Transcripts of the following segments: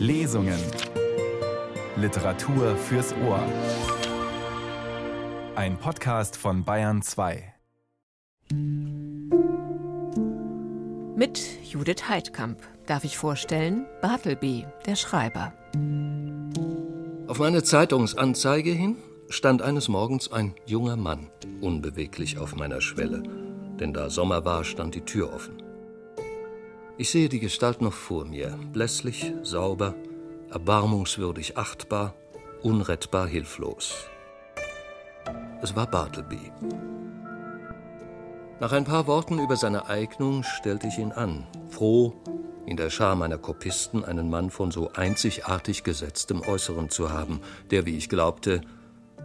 Lesungen. Literatur fürs Ohr. Ein Podcast von Bayern 2. Mit Judith Heidkamp darf ich vorstellen Bartleby, der Schreiber. Auf meine Zeitungsanzeige hin stand eines Morgens ein junger Mann unbeweglich auf meiner Schwelle, denn da Sommer war, stand die Tür offen. Ich sehe die Gestalt noch vor mir, blässlich, sauber, erbarmungswürdig achtbar, unrettbar hilflos. Es war Bartleby. Nach ein paar Worten über seine Eignung stellte ich ihn an, froh, in der Schar meiner Kopisten einen Mann von so einzigartig gesetztem Äußeren zu haben, der, wie ich glaubte,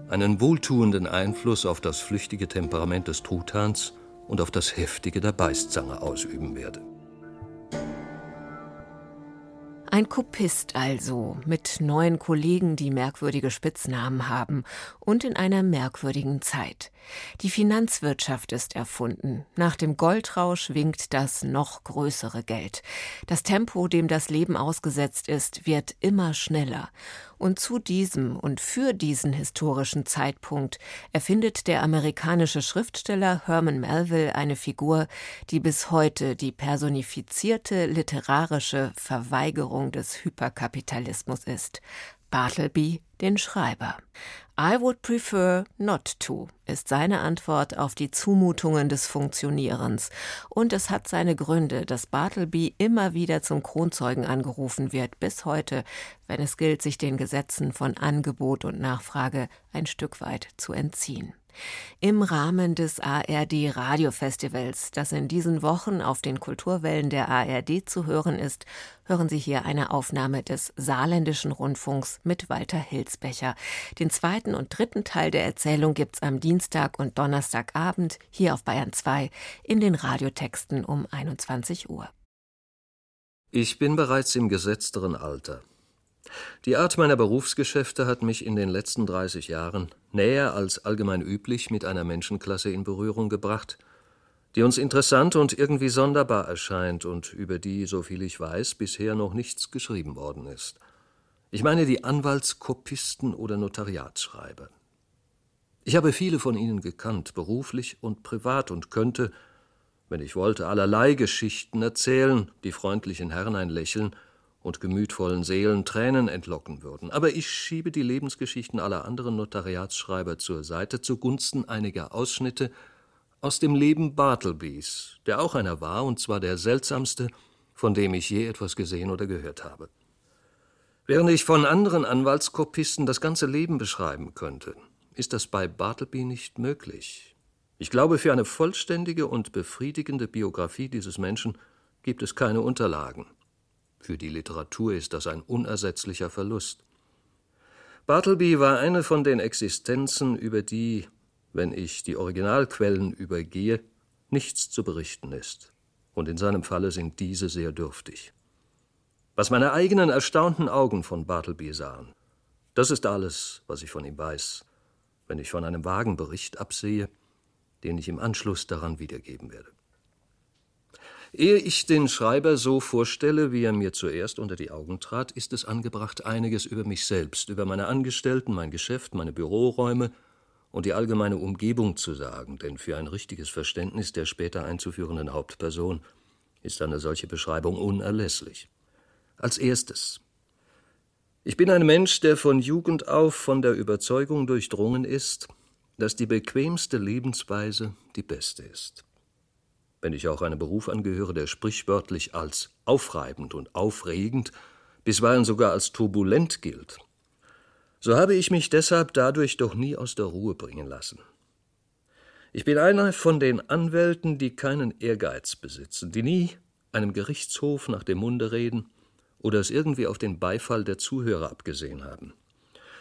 einen wohltuenden Einfluss auf das flüchtige Temperament des Truthahns und auf das heftige der Beißzange ausüben werde. Ein Kopist also, mit neuen Kollegen, die merkwürdige Spitznamen haben und in einer merkwürdigen Zeit. Die Finanzwirtschaft ist erfunden. Nach dem Goldrausch winkt das noch größere Geld. Das Tempo, dem das Leben ausgesetzt ist, wird immer schneller. Und zu diesem und für diesen historischen Zeitpunkt erfindet der amerikanische Schriftsteller Herman Melville eine Figur, die bis heute die personifizierte literarische Verweigerung des Hyperkapitalismus ist. Bartleby, den Schreiber. I would prefer not to, ist seine Antwort auf die Zumutungen des Funktionierens. Und es hat seine Gründe, dass Bartleby immer wieder zum Kronzeugen angerufen wird, bis heute, wenn es gilt, sich den Gesetzen von Angebot und Nachfrage ein Stück weit zu entziehen. Im Rahmen des ARD Radiofestivals, das in diesen Wochen auf den Kulturwellen der ARD zu hören ist, hören Sie hier eine Aufnahme des Saarländischen Rundfunks mit Walter Hilsbecher. Den zweiten und dritten Teil der Erzählung gibt's am Dienstag und Donnerstagabend hier auf Bayern 2 in den Radiotexten um 21 Uhr. Ich bin bereits im gesetzteren Alter. Die Art meiner Berufsgeschäfte hat mich in den letzten 30 Jahren näher als allgemein üblich mit einer Menschenklasse in Berührung gebracht, die uns interessant und irgendwie sonderbar erscheint und über die, soviel ich weiß, bisher noch nichts geschrieben worden ist. Ich meine die Anwaltskopisten oder Notariatsschreiber. Ich habe viele von ihnen gekannt, beruflich und privat, und könnte, wenn ich wollte, allerlei Geschichten erzählen, die freundlichen Herren ein Lächeln und gemütvollen Seelen Tränen entlocken würden. Aber ich schiebe die Lebensgeschichten aller anderen Notariatsschreiber zur Seite zugunsten einiger Ausschnitte aus dem Leben Bartlebys, der auch einer war, und zwar der seltsamste, von dem ich je etwas gesehen oder gehört habe. Während ich von anderen Anwaltskopisten das ganze Leben beschreiben könnte, ist das bei Bartleby nicht möglich. Ich glaube, für eine vollständige und befriedigende Biografie dieses Menschen gibt es keine Unterlagen. Für die Literatur ist das ein unersetzlicher Verlust. Bartleby war eine von den Existenzen, über die, wenn ich die Originalquellen übergehe, nichts zu berichten ist. Und in seinem Falle sind diese sehr dürftig. Was meine eigenen erstaunten Augen von Bartleby sahen, das ist alles, was ich von ihm weiß, wenn ich von einem vagen Bericht absehe, den ich im Anschluss daran wiedergeben werde. Ehe ich den Schreiber so vorstelle, wie er mir zuerst unter die Augen trat, ist es angebracht, einiges über mich selbst, über meine Angestellten, mein Geschäft, meine Büroräume und die allgemeine Umgebung zu sagen, denn für ein richtiges Verständnis der später einzuführenden Hauptperson ist eine solche Beschreibung unerlässlich. Als erstes. Ich bin ein Mensch, der von Jugend auf von der Überzeugung durchdrungen ist, dass die bequemste Lebensweise die beste ist wenn ich auch einem Beruf angehöre, der sprichwörtlich als aufreibend und aufregend, bisweilen sogar als turbulent gilt, so habe ich mich deshalb dadurch doch nie aus der Ruhe bringen lassen. Ich bin einer von den Anwälten, die keinen Ehrgeiz besitzen, die nie einem Gerichtshof nach dem Munde reden oder es irgendwie auf den Beifall der Zuhörer abgesehen haben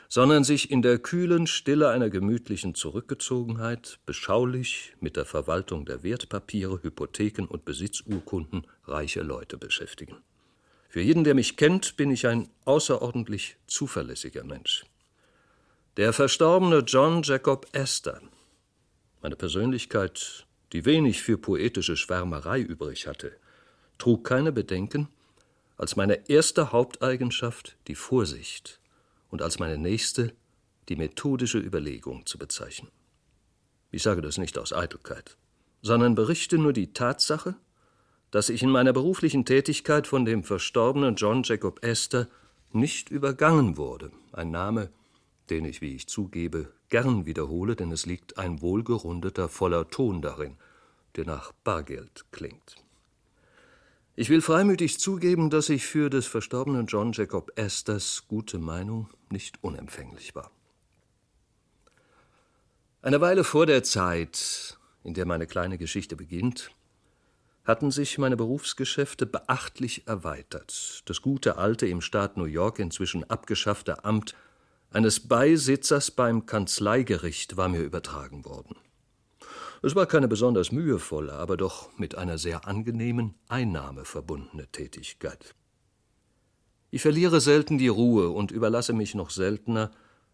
sondern sich in der kühlen Stille einer gemütlichen Zurückgezogenheit beschaulich mit der Verwaltung der Wertpapiere, Hypotheken und Besitzurkunden reicher Leute beschäftigen. Für jeden, der mich kennt, bin ich ein außerordentlich zuverlässiger Mensch. Der verstorbene John Jacob Astor, eine Persönlichkeit, die wenig für poetische Schwärmerei übrig hatte, trug keine Bedenken, als meine erste Haupteigenschaft die Vorsicht und als meine nächste die methodische Überlegung zu bezeichnen. Ich sage das nicht aus Eitelkeit, sondern berichte nur die Tatsache, dass ich in meiner beruflichen Tätigkeit von dem verstorbenen John Jacob Astor nicht übergangen wurde, ein Name, den ich, wie ich zugebe, gern wiederhole, denn es liegt ein wohlgerundeter, voller Ton darin, der nach Bargeld klingt. Ich will freimütig zugeben, dass ich für des verstorbenen John Jacob Astors gute Meinung nicht unempfänglich war. Eine Weile vor der Zeit, in der meine kleine Geschichte beginnt, hatten sich meine Berufsgeschäfte beachtlich erweitert. Das gute alte im Staat New York inzwischen abgeschaffte Amt eines Beisitzers beim Kanzleigericht war mir übertragen worden. Es war keine besonders mühevolle, aber doch mit einer sehr angenehmen Einnahme verbundene Tätigkeit. Ich verliere selten die Ruhe und überlasse mich noch seltener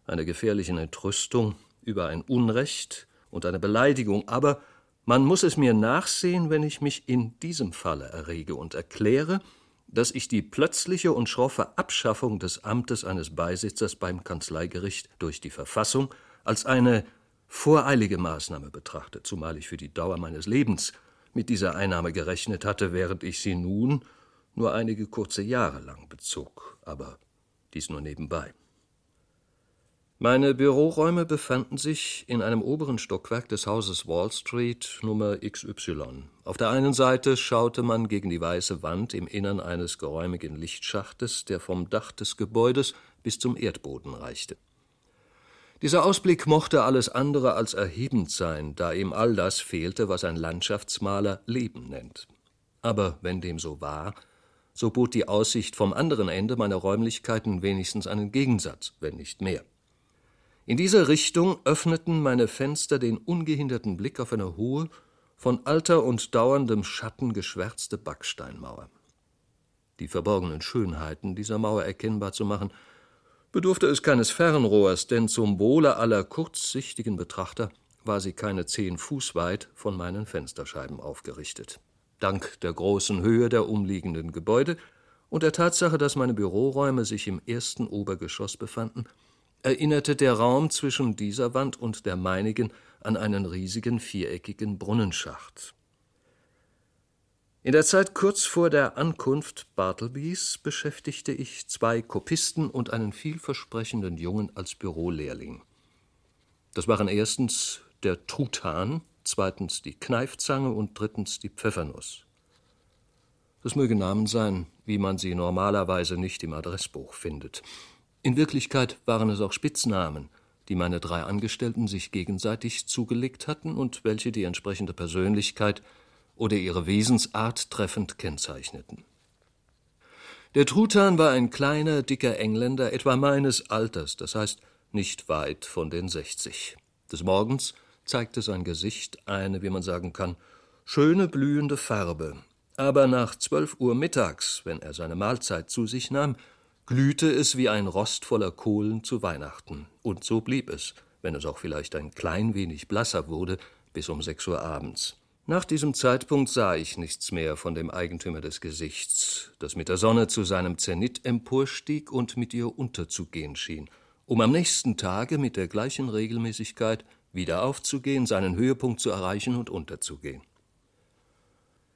einer gefährlichen Entrüstung über ein Unrecht und eine Beleidigung, aber man muss es mir nachsehen, wenn ich mich in diesem Falle errege und erkläre, dass ich die plötzliche und schroffe Abschaffung des Amtes eines Beisitzers beim Kanzleigericht durch die Verfassung als eine voreilige Maßnahme betrachte, zumal ich für die Dauer meines Lebens mit dieser Einnahme gerechnet hatte, während ich sie nun nur einige kurze Jahre lang bezog, aber dies nur nebenbei. Meine Büroräume befanden sich in einem oberen Stockwerk des Hauses Wall Street Nummer XY. Auf der einen Seite schaute man gegen die weiße Wand im Innern eines geräumigen Lichtschachtes, der vom Dach des Gebäudes bis zum Erdboden reichte. Dieser Ausblick mochte alles andere als erhebend sein, da ihm all das fehlte, was ein Landschaftsmaler Leben nennt. Aber wenn dem so war, so bot die Aussicht vom anderen Ende meiner Räumlichkeiten wenigstens einen Gegensatz, wenn nicht mehr. In dieser Richtung öffneten meine Fenster den ungehinderten Blick auf eine hohe, von Alter und dauerndem Schatten geschwärzte Backsteinmauer. Die verborgenen Schönheiten dieser Mauer erkennbar zu machen, bedurfte es keines Fernrohrs, denn zum Wohle aller kurzsichtigen Betrachter war sie keine zehn Fuß weit von meinen Fensterscheiben aufgerichtet. Dank der großen Höhe der umliegenden Gebäude und der Tatsache, dass meine Büroräume sich im ersten Obergeschoss befanden, erinnerte der Raum zwischen dieser Wand und der meinigen an einen riesigen viereckigen Brunnenschacht. In der Zeit kurz vor der Ankunft Bartlebys beschäftigte ich zwei Kopisten und einen vielversprechenden Jungen als Bürolehrling. Das waren erstens der Truthahn, zweitens die Kneifzange und drittens die Pfeffernuss. Das möge Namen sein, wie man sie normalerweise nicht im Adressbuch findet. In Wirklichkeit waren es auch Spitznamen, die meine drei Angestellten sich gegenseitig zugelegt hatten und welche die entsprechende Persönlichkeit oder ihre Wesensart treffend kennzeichneten. Der Truthahn war ein kleiner, dicker Engländer, etwa meines Alters, das heißt nicht weit von den sechzig. Des Morgens zeigte sein Gesicht eine, wie man sagen kann, schöne blühende Farbe, aber nach zwölf Uhr mittags, wenn er seine Mahlzeit zu sich nahm, glühte es wie ein Rost voller Kohlen zu Weihnachten, und so blieb es, wenn es auch vielleicht ein klein wenig blasser wurde, bis um sechs Uhr abends. Nach diesem Zeitpunkt sah ich nichts mehr von dem Eigentümer des Gesichts, das mit der Sonne zu seinem Zenit emporstieg und mit ihr unterzugehen schien, um am nächsten Tage mit der gleichen Regelmäßigkeit wieder aufzugehen, seinen Höhepunkt zu erreichen und unterzugehen.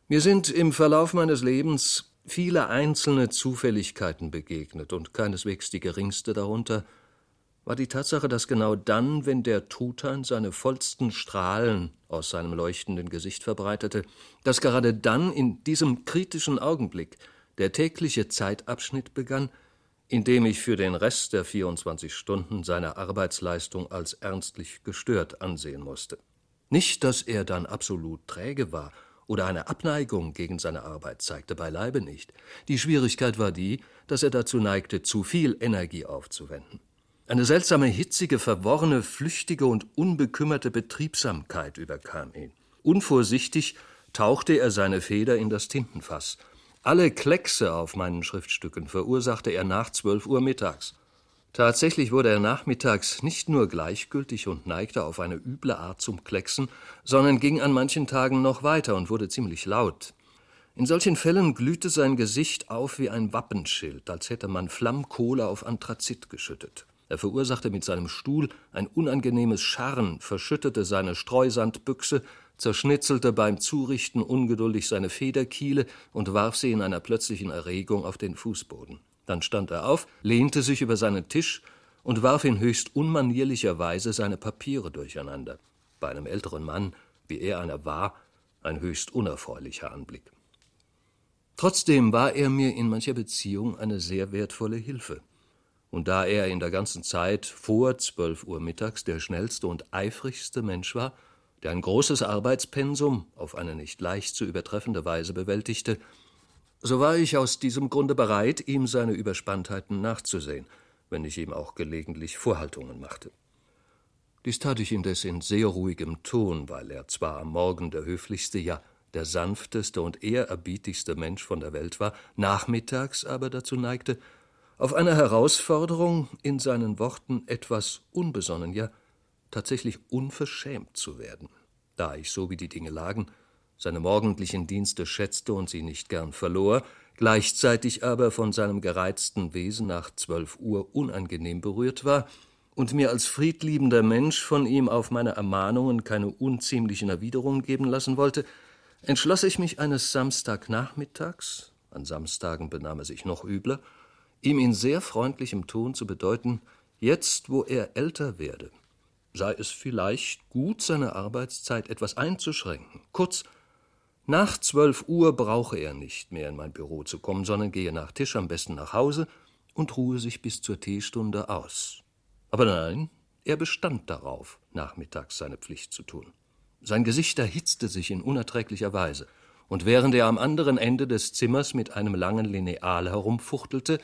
Mir sind im Verlauf meines Lebens viele einzelne Zufälligkeiten begegnet, und keineswegs die geringste darunter war die Tatsache, dass genau dann, wenn der Truthahn seine vollsten Strahlen aus seinem leuchtenden Gesicht verbreitete, dass gerade dann in diesem kritischen Augenblick der tägliche Zeitabschnitt begann, in dem ich für den Rest der 24 Stunden seine Arbeitsleistung als ernstlich gestört ansehen musste. Nicht, dass er dann absolut träge war oder eine Abneigung gegen seine Arbeit zeigte, beileibe nicht. Die Schwierigkeit war die, dass er dazu neigte, zu viel Energie aufzuwenden. Eine seltsame, hitzige, verworrene, flüchtige und unbekümmerte Betriebsamkeit überkam ihn. Unvorsichtig tauchte er seine Feder in das Tintenfass. Alle Kleckse auf meinen Schriftstücken verursachte er nach zwölf Uhr mittags. Tatsächlich wurde er nachmittags nicht nur gleichgültig und neigte auf eine üble Art zum Klecksen, sondern ging an manchen Tagen noch weiter und wurde ziemlich laut. In solchen Fällen glühte sein Gesicht auf wie ein Wappenschild, als hätte man Flammkohle auf Anthrazit geschüttet. Er verursachte mit seinem Stuhl ein unangenehmes Scharren, verschüttete seine Streusandbüchse, zerschnitzelte beim Zurichten ungeduldig seine Federkiele und warf sie in einer plötzlichen Erregung auf den Fußboden. Dann stand er auf, lehnte sich über seinen Tisch und warf in höchst unmanierlicher Weise seine Papiere durcheinander. Bei einem älteren Mann, wie er einer war, ein höchst unerfreulicher Anblick. Trotzdem war er mir in mancher Beziehung eine sehr wertvolle Hilfe. Und da er in der ganzen Zeit vor zwölf Uhr mittags der schnellste und eifrigste Mensch war, der ein großes Arbeitspensum auf eine nicht leicht zu übertreffende Weise bewältigte, so war ich aus diesem Grunde bereit, ihm seine Überspanntheiten nachzusehen, wenn ich ihm auch gelegentlich Vorhaltungen machte. Dies tat ich indes in sehr ruhigem Ton, weil er zwar am Morgen der höflichste, ja der sanfteste und ehrerbietigste Mensch von der Welt war, nachmittags aber dazu neigte, auf eine Herausforderung in seinen Worten etwas unbesonnen, ja tatsächlich unverschämt zu werden. Da ich, so wie die Dinge lagen, seine morgendlichen Dienste schätzte und sie nicht gern verlor, gleichzeitig aber von seinem gereizten Wesen nach zwölf Uhr unangenehm berührt war und mir als friedliebender Mensch von ihm auf meine Ermahnungen keine unziemlichen Erwiderungen geben lassen wollte, entschloss ich mich eines Samstagnachmittags, an Samstagen benahm er sich noch übler, ihm in sehr freundlichem Ton zu bedeuten, jetzt, wo er älter werde, sei es vielleicht gut, seine Arbeitszeit etwas einzuschränken. Kurz, nach zwölf Uhr brauche er nicht mehr in mein Büro zu kommen, sondern gehe nach Tisch am besten nach Hause und ruhe sich bis zur Teestunde aus. Aber nein, er bestand darauf, nachmittags seine Pflicht zu tun. Sein Gesicht erhitzte sich in unerträglicher Weise, und während er am anderen Ende des Zimmers mit einem langen Lineal herumfuchtelte,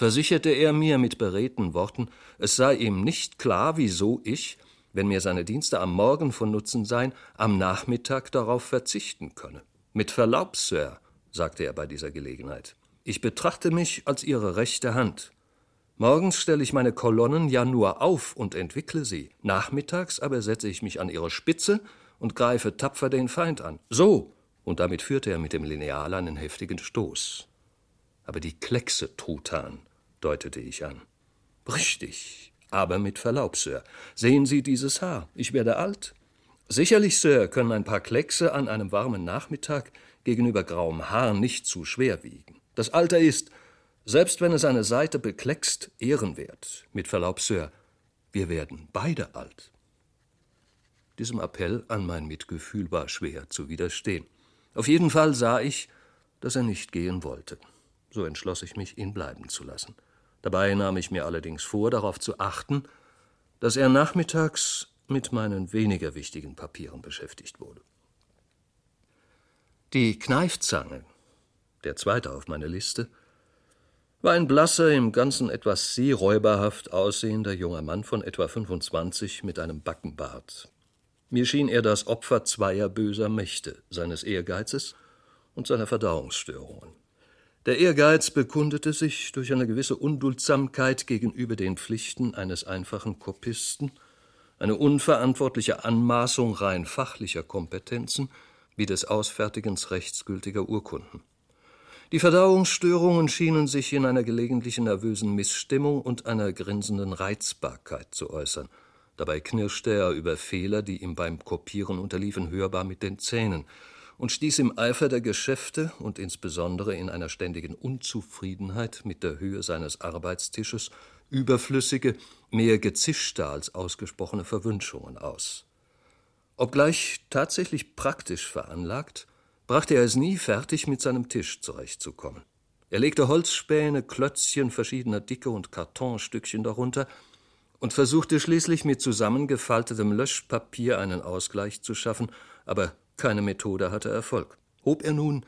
versicherte er mir mit beredten Worten, es sei ihm nicht klar, wieso ich, wenn mir seine Dienste am Morgen von Nutzen seien, am Nachmittag darauf verzichten könne. Mit Verlaub, Sir, sagte er bei dieser Gelegenheit, ich betrachte mich als Ihre rechte Hand. Morgens stelle ich meine Kolonnen ja nur auf und entwickle sie, nachmittags aber setze ich mich an ihre Spitze und greife tapfer den Feind an. So. Und damit führte er mit dem Lineal einen heftigen Stoß. Aber die Kleckse, Truthahn, deutete ich an. Richtig, aber mit Verlaub, Sir. Sehen Sie dieses Haar. Ich werde alt. Sicherlich, Sir, können ein paar Kleckse an einem warmen Nachmittag gegenüber grauem Haar nicht zu schwer wiegen. Das Alter ist, selbst wenn es eine Seite bekleckst, ehrenwert. Mit Verlaub, Sir, wir werden beide alt. Diesem Appell an mein Mitgefühl war schwer zu widerstehen. Auf jeden Fall sah ich, dass er nicht gehen wollte. So entschloss ich mich, ihn bleiben zu lassen. Dabei nahm ich mir allerdings vor, darauf zu achten, dass er nachmittags mit meinen weniger wichtigen Papieren beschäftigt wurde. Die Kneifzange, der zweite auf meiner Liste, war ein blasser, im Ganzen etwas seeräuberhaft aussehender junger Mann von etwa 25 mit einem Backenbart. Mir schien er das Opfer zweier böser Mächte, seines Ehrgeizes und seiner Verdauungsstörungen. Der Ehrgeiz bekundete sich durch eine gewisse Unduldsamkeit gegenüber den Pflichten eines einfachen Kopisten, eine unverantwortliche Anmaßung rein fachlicher Kompetenzen wie des Ausfertigens rechtsgültiger Urkunden. Die Verdauungsstörungen schienen sich in einer gelegentlichen nervösen Missstimmung und einer grinsenden Reizbarkeit zu äußern, Dabei knirschte er über Fehler, die ihm beim Kopieren unterliefen, hörbar mit den Zähnen und stieß im Eifer der Geschäfte und insbesondere in einer ständigen Unzufriedenheit mit der Höhe seines Arbeitstisches überflüssige, mehr gezischte als ausgesprochene Verwünschungen aus. Obgleich tatsächlich praktisch veranlagt, brachte er es nie fertig, mit seinem Tisch zurechtzukommen. Er legte Holzspäne, Klötzchen verschiedener Dicke und Kartonstückchen darunter, und versuchte schließlich mit zusammengefaltetem Löschpapier einen Ausgleich zu schaffen, aber keine Methode hatte Erfolg. Hob er nun,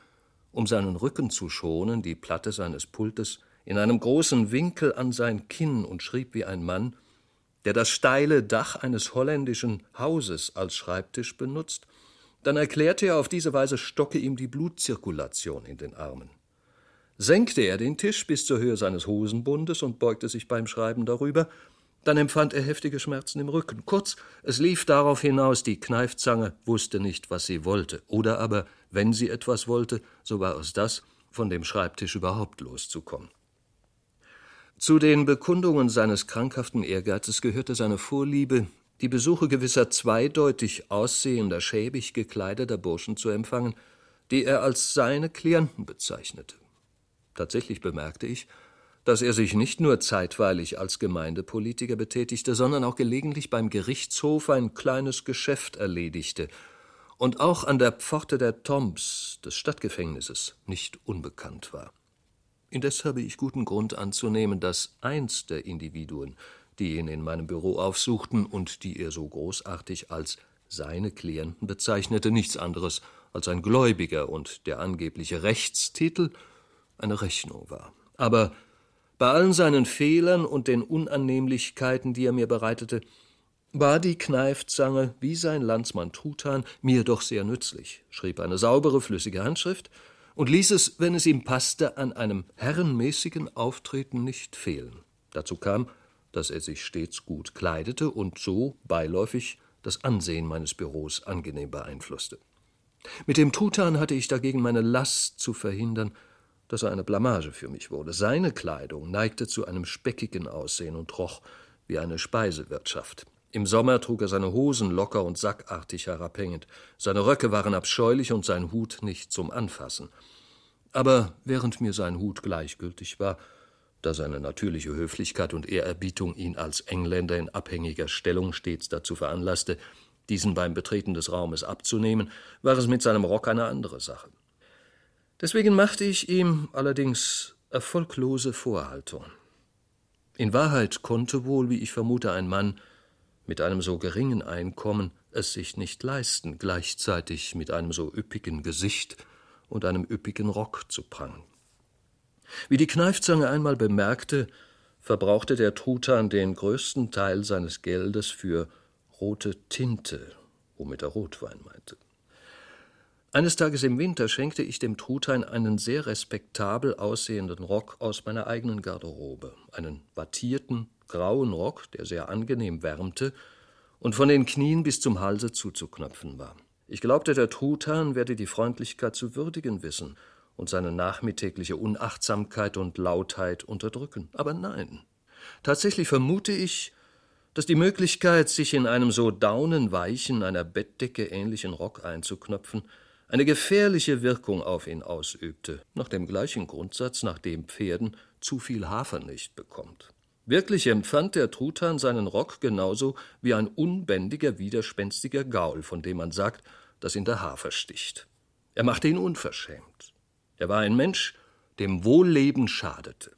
um seinen Rücken zu schonen, die Platte seines Pultes in einem großen Winkel an sein Kinn und schrieb wie ein Mann, der das steile Dach eines holländischen Hauses als Schreibtisch benutzt, dann erklärte er auf diese Weise stocke ihm die Blutzirkulation in den Armen. Senkte er den Tisch bis zur Höhe seines Hosenbundes und beugte sich beim Schreiben darüber, dann empfand er heftige Schmerzen im Rücken. Kurz, es lief darauf hinaus, die Kneifzange wusste nicht, was sie wollte. Oder aber, wenn sie etwas wollte, so war es das, von dem Schreibtisch überhaupt loszukommen. Zu den Bekundungen seines krankhaften Ehrgeizes gehörte seine Vorliebe, die Besuche gewisser zweideutig aussehender, schäbig gekleideter Burschen zu empfangen, die er als seine Klienten bezeichnete. Tatsächlich bemerkte ich, dass er sich nicht nur zeitweilig als Gemeindepolitiker betätigte, sondern auch gelegentlich beim Gerichtshof ein kleines Geschäft erledigte und auch an der Pforte der Tombs des Stadtgefängnisses nicht unbekannt war. Indes habe ich guten Grund anzunehmen, dass eins der Individuen, die ihn in meinem Büro aufsuchten und die er so großartig als seine Klienten bezeichnete, nichts anderes als ein Gläubiger und der angebliche Rechtstitel eine Rechnung war. Aber bei allen seinen Fehlern und den Unannehmlichkeiten, die er mir bereitete, war die Kneifzange, wie sein Landsmann Truthahn, mir doch sehr nützlich, schrieb eine saubere, flüssige Handschrift und ließ es, wenn es ihm passte, an einem herrenmäßigen Auftreten nicht fehlen. Dazu kam, dass er sich stets gut kleidete und so beiläufig das Ansehen meines Büros angenehm beeinflusste. Mit dem Truthahn hatte ich dagegen meine Last zu verhindern, dass er eine Blamage für mich wurde. Seine Kleidung neigte zu einem speckigen Aussehen und roch wie eine Speisewirtschaft. Im Sommer trug er seine Hosen locker und sackartig herabhängend, seine Röcke waren abscheulich und sein Hut nicht zum Anfassen. Aber während mir sein Hut gleichgültig war, da seine natürliche Höflichkeit und Ehrerbietung ihn als Engländer in abhängiger Stellung stets dazu veranlasste, diesen beim Betreten des Raumes abzunehmen, war es mit seinem Rock eine andere Sache. Deswegen machte ich ihm allerdings erfolglose Vorhaltungen. In Wahrheit konnte wohl, wie ich vermute, ein Mann mit einem so geringen Einkommen es sich nicht leisten, gleichzeitig mit einem so üppigen Gesicht und einem üppigen Rock zu prangen. Wie die Kneifzange einmal bemerkte, verbrauchte der Truthahn den größten Teil seines Geldes für rote Tinte, womit er Rotwein meinte. Eines Tages im Winter schenkte ich dem Truthahn einen sehr respektabel aussehenden Rock aus meiner eigenen Garderobe, einen wattierten, grauen Rock, der sehr angenehm wärmte und von den Knien bis zum Halse zuzuknöpfen war. Ich glaubte, der Truthahn werde die Freundlichkeit zu würdigen wissen und seine nachmittägliche Unachtsamkeit und Lautheit unterdrücken. Aber nein. Tatsächlich vermute ich, dass die Möglichkeit, sich in einem so daunenweichen, einer Bettdecke ähnlichen Rock einzuknöpfen, eine gefährliche Wirkung auf ihn ausübte, nach dem gleichen Grundsatz, nach dem Pferden zu viel Hafer nicht bekommt. Wirklich empfand der Truthahn seinen Rock genauso wie ein unbändiger, widerspenstiger Gaul, von dem man sagt, dass ihn der Hafer sticht. Er machte ihn unverschämt. Er war ein Mensch, dem Wohlleben schadete.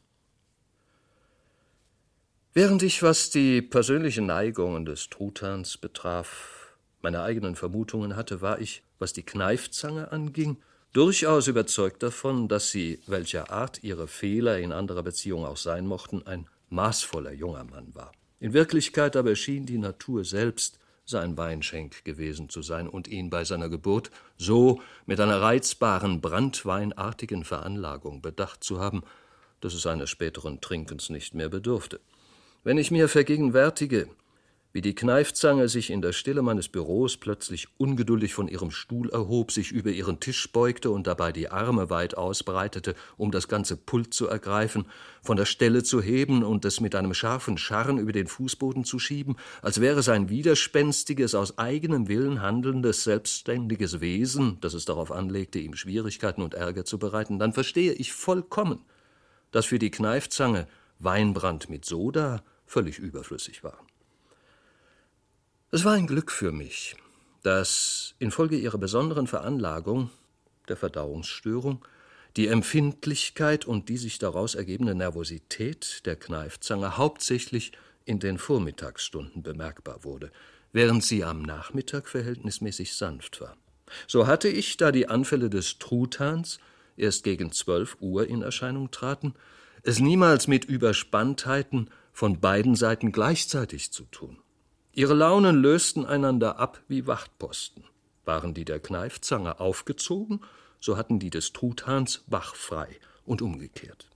Während ich, was die persönlichen Neigungen des Truthahns betraf, meine eigenen Vermutungen hatte, war ich was die Kneifzange anging, durchaus überzeugt davon, dass sie, welcher Art ihre Fehler in anderer Beziehung auch sein mochten, ein maßvoller junger Mann war. In Wirklichkeit aber schien die Natur selbst sein Weinschenk gewesen zu sein und ihn bei seiner Geburt so mit einer reizbaren, brandweinartigen Veranlagung bedacht zu haben, dass es eines späteren Trinkens nicht mehr bedurfte. Wenn ich mir vergegenwärtige, wie die Kneifzange sich in der Stille meines Büros plötzlich ungeduldig von ihrem Stuhl erhob, sich über ihren Tisch beugte und dabei die Arme weit ausbreitete, um das ganze Pult zu ergreifen, von der Stelle zu heben und es mit einem scharfen Scharren über den Fußboden zu schieben, als wäre es ein widerspenstiges, aus eigenem Willen handelndes, selbstständiges Wesen, das es darauf anlegte, ihm Schwierigkeiten und Ärger zu bereiten, dann verstehe ich vollkommen, dass für die Kneifzange Weinbrand mit Soda völlig überflüssig war. Es war ein Glück für mich, dass infolge ihrer besonderen Veranlagung, der Verdauungsstörung, die Empfindlichkeit und die sich daraus ergebende Nervosität der Kneifzange hauptsächlich in den Vormittagsstunden bemerkbar wurde, während sie am Nachmittag verhältnismäßig sanft war. So hatte ich, da die Anfälle des Truthahns erst gegen zwölf Uhr in Erscheinung traten, es niemals mit Überspanntheiten von beiden Seiten gleichzeitig zu tun. Ihre Launen lösten einander ab wie Wachtposten. Waren die der Kneifzange aufgezogen, so hatten die des Truthahns wachfrei und umgekehrt.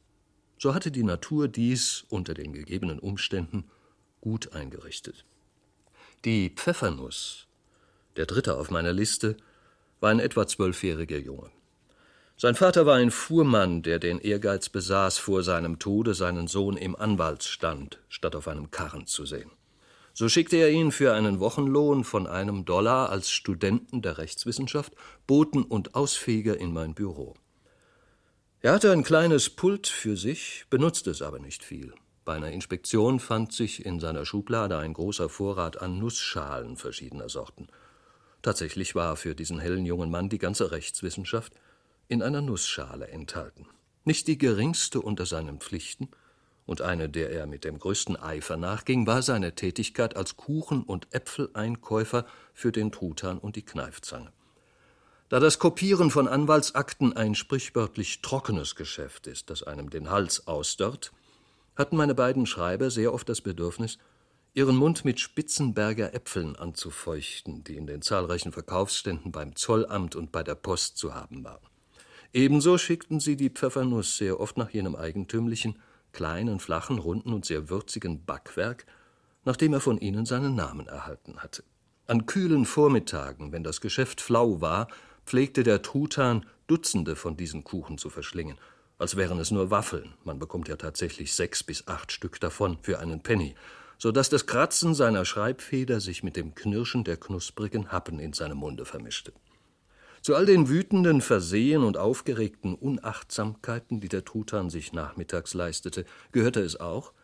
So hatte die Natur dies unter den gegebenen Umständen gut eingerichtet. Die Pfeffernuss, der dritte auf meiner Liste, war ein etwa zwölfjähriger Junge. Sein Vater war ein Fuhrmann, der den Ehrgeiz besaß, vor seinem Tode seinen Sohn im Anwaltsstand statt auf einem Karren zu sehen. So schickte er ihn für einen Wochenlohn von einem Dollar als Studenten der Rechtswissenschaft, Boten und Ausfeger in mein Büro. Er hatte ein kleines Pult für sich, benutzte es aber nicht viel. Bei einer Inspektion fand sich in seiner Schublade ein großer Vorrat an Nussschalen verschiedener Sorten. Tatsächlich war für diesen hellen jungen Mann die ganze Rechtswissenschaft in einer Nussschale enthalten. Nicht die geringste unter seinen Pflichten und eine, der er mit dem größten Eifer nachging, war seine Tätigkeit als Kuchen- und Äpfeleinkäufer für den Truthahn und die Kneifzange. Da das Kopieren von Anwaltsakten ein sprichwörtlich trockenes Geschäft ist, das einem den Hals ausdörrt, hatten meine beiden Schreiber sehr oft das Bedürfnis, ihren Mund mit Spitzenberger Äpfeln anzufeuchten, die in den zahlreichen Verkaufsständen beim Zollamt und bei der Post zu haben waren. Ebenso schickten sie die Pfeffernuss sehr oft nach jenem eigentümlichen, kleinen, flachen, runden und sehr würzigen Backwerk, nachdem er von ihnen seinen Namen erhalten hatte. An kühlen Vormittagen, wenn das Geschäft flau war, pflegte der Truthahn Dutzende von diesen Kuchen zu verschlingen, als wären es nur Waffeln, man bekommt ja tatsächlich sechs bis acht Stück davon für einen Penny, so dass das Kratzen seiner Schreibfeder sich mit dem Knirschen der knusprigen Happen in seinem Munde vermischte. Zu all den wütenden Versehen und aufgeregten Unachtsamkeiten, die der Truthahn sich nachmittags leistete, gehörte es auch,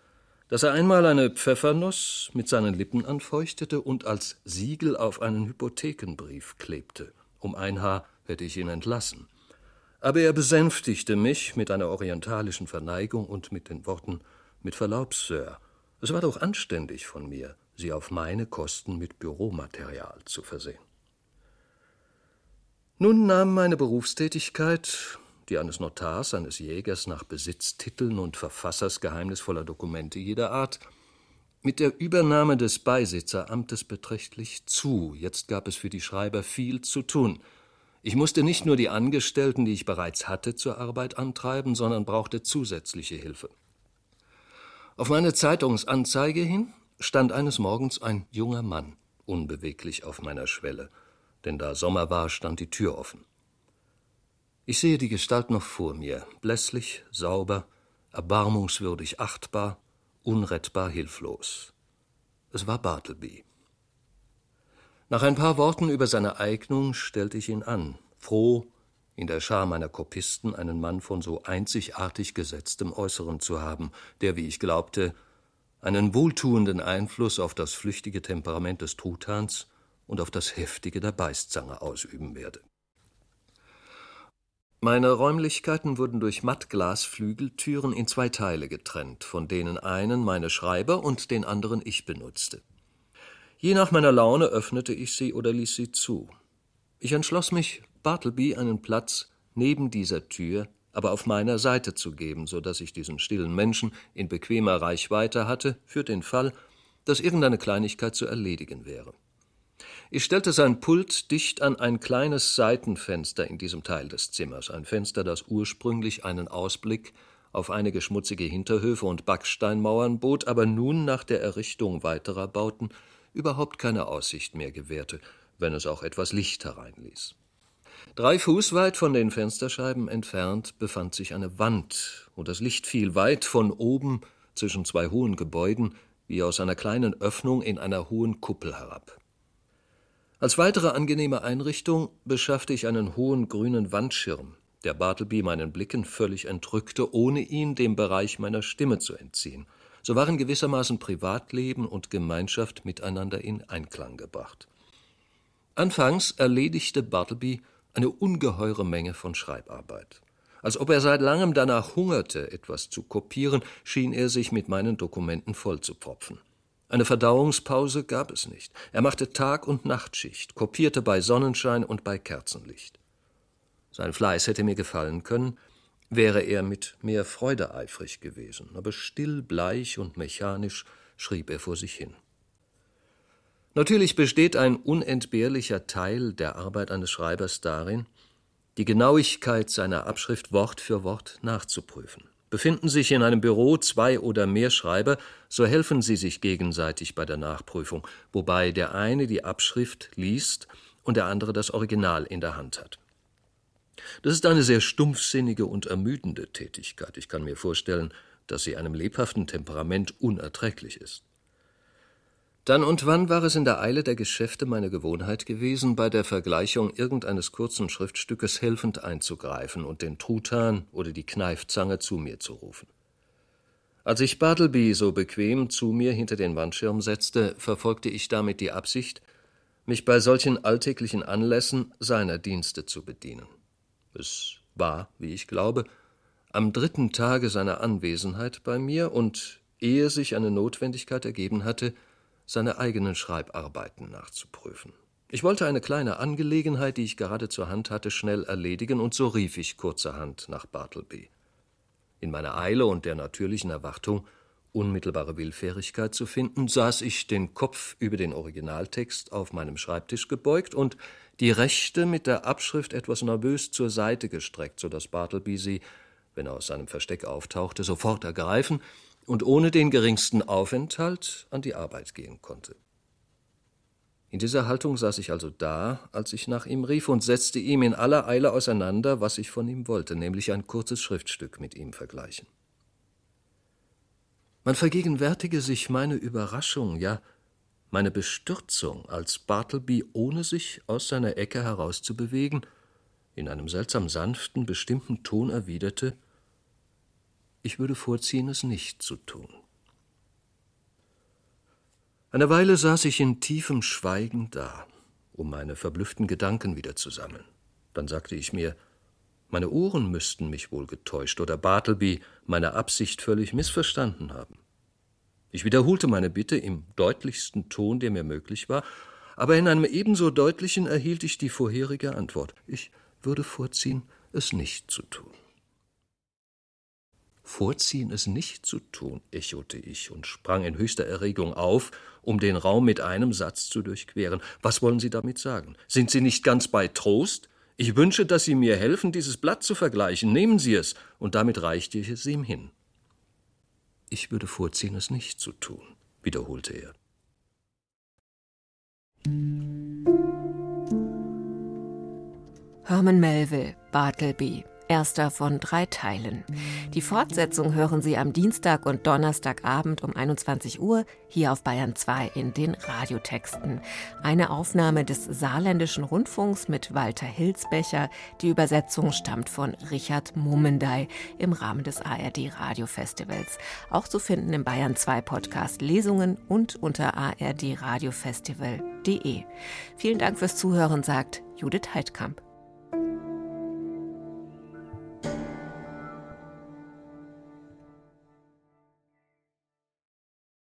dass er einmal eine Pfeffernuss mit seinen Lippen anfeuchtete und als Siegel auf einen Hypothekenbrief klebte. Um ein Haar hätte ich ihn entlassen. Aber er besänftigte mich mit einer orientalischen Verneigung und mit den Worten Mit Verlaub, Sir, es war doch anständig von mir, Sie auf meine Kosten mit Büromaterial zu versehen. Nun nahm meine Berufstätigkeit, die eines Notars, eines Jägers nach Besitztiteln und Verfassers geheimnisvoller Dokumente jeder Art, mit der Übernahme des Beisitzeramtes beträchtlich zu. Jetzt gab es für die Schreiber viel zu tun. Ich musste nicht nur die Angestellten, die ich bereits hatte, zur Arbeit antreiben, sondern brauchte zusätzliche Hilfe. Auf meine Zeitungsanzeige hin stand eines Morgens ein junger Mann unbeweglich auf meiner Schwelle denn da Sommer war, stand die Tür offen. Ich sehe die Gestalt noch vor mir, blässlich, sauber, erbarmungswürdig achtbar, unrettbar hilflos. Es war Bartleby. Nach ein paar Worten über seine Eignung stellte ich ihn an, froh, in der Schar meiner Kopisten einen Mann von so einzigartig gesetztem Äußeren zu haben, der, wie ich glaubte, einen wohltuenden Einfluss auf das flüchtige Temperament des Truthahns und auf das Heftige der Beißzange ausüben werde. Meine Räumlichkeiten wurden durch Mattglasflügeltüren in zwei Teile getrennt, von denen einen meine Schreiber und den anderen ich benutzte. Je nach meiner Laune öffnete ich sie oder ließ sie zu. Ich entschloss mich, Bartleby einen Platz neben dieser Tür, aber auf meiner Seite zu geben, so dass ich diesen stillen Menschen in bequemer Reichweite hatte, für den Fall, dass irgendeine Kleinigkeit zu erledigen wäre. Ich stellte sein Pult dicht an ein kleines Seitenfenster in diesem Teil des Zimmers, ein Fenster, das ursprünglich einen Ausblick auf einige schmutzige Hinterhöfe und Backsteinmauern bot, aber nun nach der Errichtung weiterer Bauten überhaupt keine Aussicht mehr gewährte, wenn es auch etwas Licht hereinließ. Drei Fuß weit von den Fensterscheiben entfernt befand sich eine Wand, und das Licht fiel weit von oben zwischen zwei hohen Gebäuden wie aus einer kleinen Öffnung in einer hohen Kuppel herab. Als weitere angenehme Einrichtung beschaffte ich einen hohen grünen Wandschirm, der Bartleby meinen Blicken völlig entrückte, ohne ihn dem Bereich meiner Stimme zu entziehen. So waren gewissermaßen Privatleben und Gemeinschaft miteinander in Einklang gebracht. Anfangs erledigte Bartleby eine ungeheure Menge von Schreibarbeit. Als ob er seit langem danach hungerte, etwas zu kopieren, schien er sich mit meinen Dokumenten vollzupfropfen. Eine Verdauungspause gab es nicht. Er machte Tag- und Nachtschicht, kopierte bei Sonnenschein und bei Kerzenlicht. Sein Fleiß hätte mir gefallen können, wäre er mit mehr Freude eifrig gewesen, aber still, bleich und mechanisch schrieb er vor sich hin. Natürlich besteht ein unentbehrlicher Teil der Arbeit eines Schreibers darin, die Genauigkeit seiner Abschrift Wort für Wort nachzuprüfen. Befinden sich in einem Büro zwei oder mehr Schreiber, so helfen sie sich gegenseitig bei der Nachprüfung, wobei der eine die Abschrift liest und der andere das Original in der Hand hat. Das ist eine sehr stumpfsinnige und ermüdende Tätigkeit. Ich kann mir vorstellen, dass sie einem lebhaften Temperament unerträglich ist. Dann und wann war es in der Eile der Geschäfte meine Gewohnheit gewesen, bei der Vergleichung irgendeines kurzen Schriftstückes helfend einzugreifen und den Truthahn oder die Kneifzange zu mir zu rufen. Als ich Bartleby so bequem zu mir hinter den Wandschirm setzte, verfolgte ich damit die Absicht, mich bei solchen alltäglichen Anlässen seiner Dienste zu bedienen. Es war, wie ich glaube, am dritten Tage seiner Anwesenheit bei mir und ehe sich eine Notwendigkeit ergeben hatte, seine eigenen Schreibarbeiten nachzuprüfen. Ich wollte eine kleine Angelegenheit, die ich gerade zur Hand hatte, schnell erledigen, und so rief ich kurzerhand nach Bartleby. In meiner Eile und der natürlichen Erwartung, unmittelbare Willfährigkeit zu finden, saß ich den Kopf über den Originaltext auf meinem Schreibtisch gebeugt und die rechte mit der Abschrift etwas nervös zur Seite gestreckt, so dass Bartleby sie, wenn er aus seinem Versteck auftauchte, sofort ergreifen und ohne den geringsten Aufenthalt an die Arbeit gehen konnte. In dieser Haltung saß ich also da, als ich nach ihm rief und setzte ihm in aller Eile auseinander, was ich von ihm wollte, nämlich ein kurzes Schriftstück mit ihm vergleichen. Man vergegenwärtige sich meine Überraschung, ja meine Bestürzung, als Bartleby, ohne sich aus seiner Ecke herauszubewegen, in einem seltsam sanften, bestimmten Ton erwiderte ich würde vorziehen, es nicht zu tun. Eine Weile saß ich in tiefem Schweigen da, um meine verblüfften Gedanken wieder zu sammeln. Dann sagte ich mir, meine Ohren müssten mich wohl getäuscht oder Bartleby meine Absicht völlig missverstanden haben. Ich wiederholte meine Bitte im deutlichsten Ton, der mir möglich war, aber in einem ebenso deutlichen erhielt ich die vorherige Antwort. Ich würde vorziehen, es nicht zu tun. Vorziehen, es nicht zu tun, echote ich und sprang in höchster Erregung auf, um den Raum mit einem Satz zu durchqueren. Was wollen Sie damit sagen? Sind Sie nicht ganz bei Trost? Ich wünsche, dass Sie mir helfen, dieses Blatt zu vergleichen. Nehmen Sie es. Und damit reichte ich es ihm hin. Ich würde vorziehen, es nicht zu tun, wiederholte er. Herman Melville, Bartleby, erster von drei Teilen. Die Fortsetzung hören Sie am Dienstag und Donnerstagabend um 21 Uhr hier auf Bayern 2 in den Radiotexten. Eine Aufnahme des Saarländischen Rundfunks mit Walter Hilsbecher. Die Übersetzung stammt von Richard Mummendey im Rahmen des ARD Radiofestivals. Auch zu finden im Bayern 2 Podcast Lesungen und unter ardradiofestival.de. Vielen Dank fürs Zuhören, sagt Judith Heidkamp.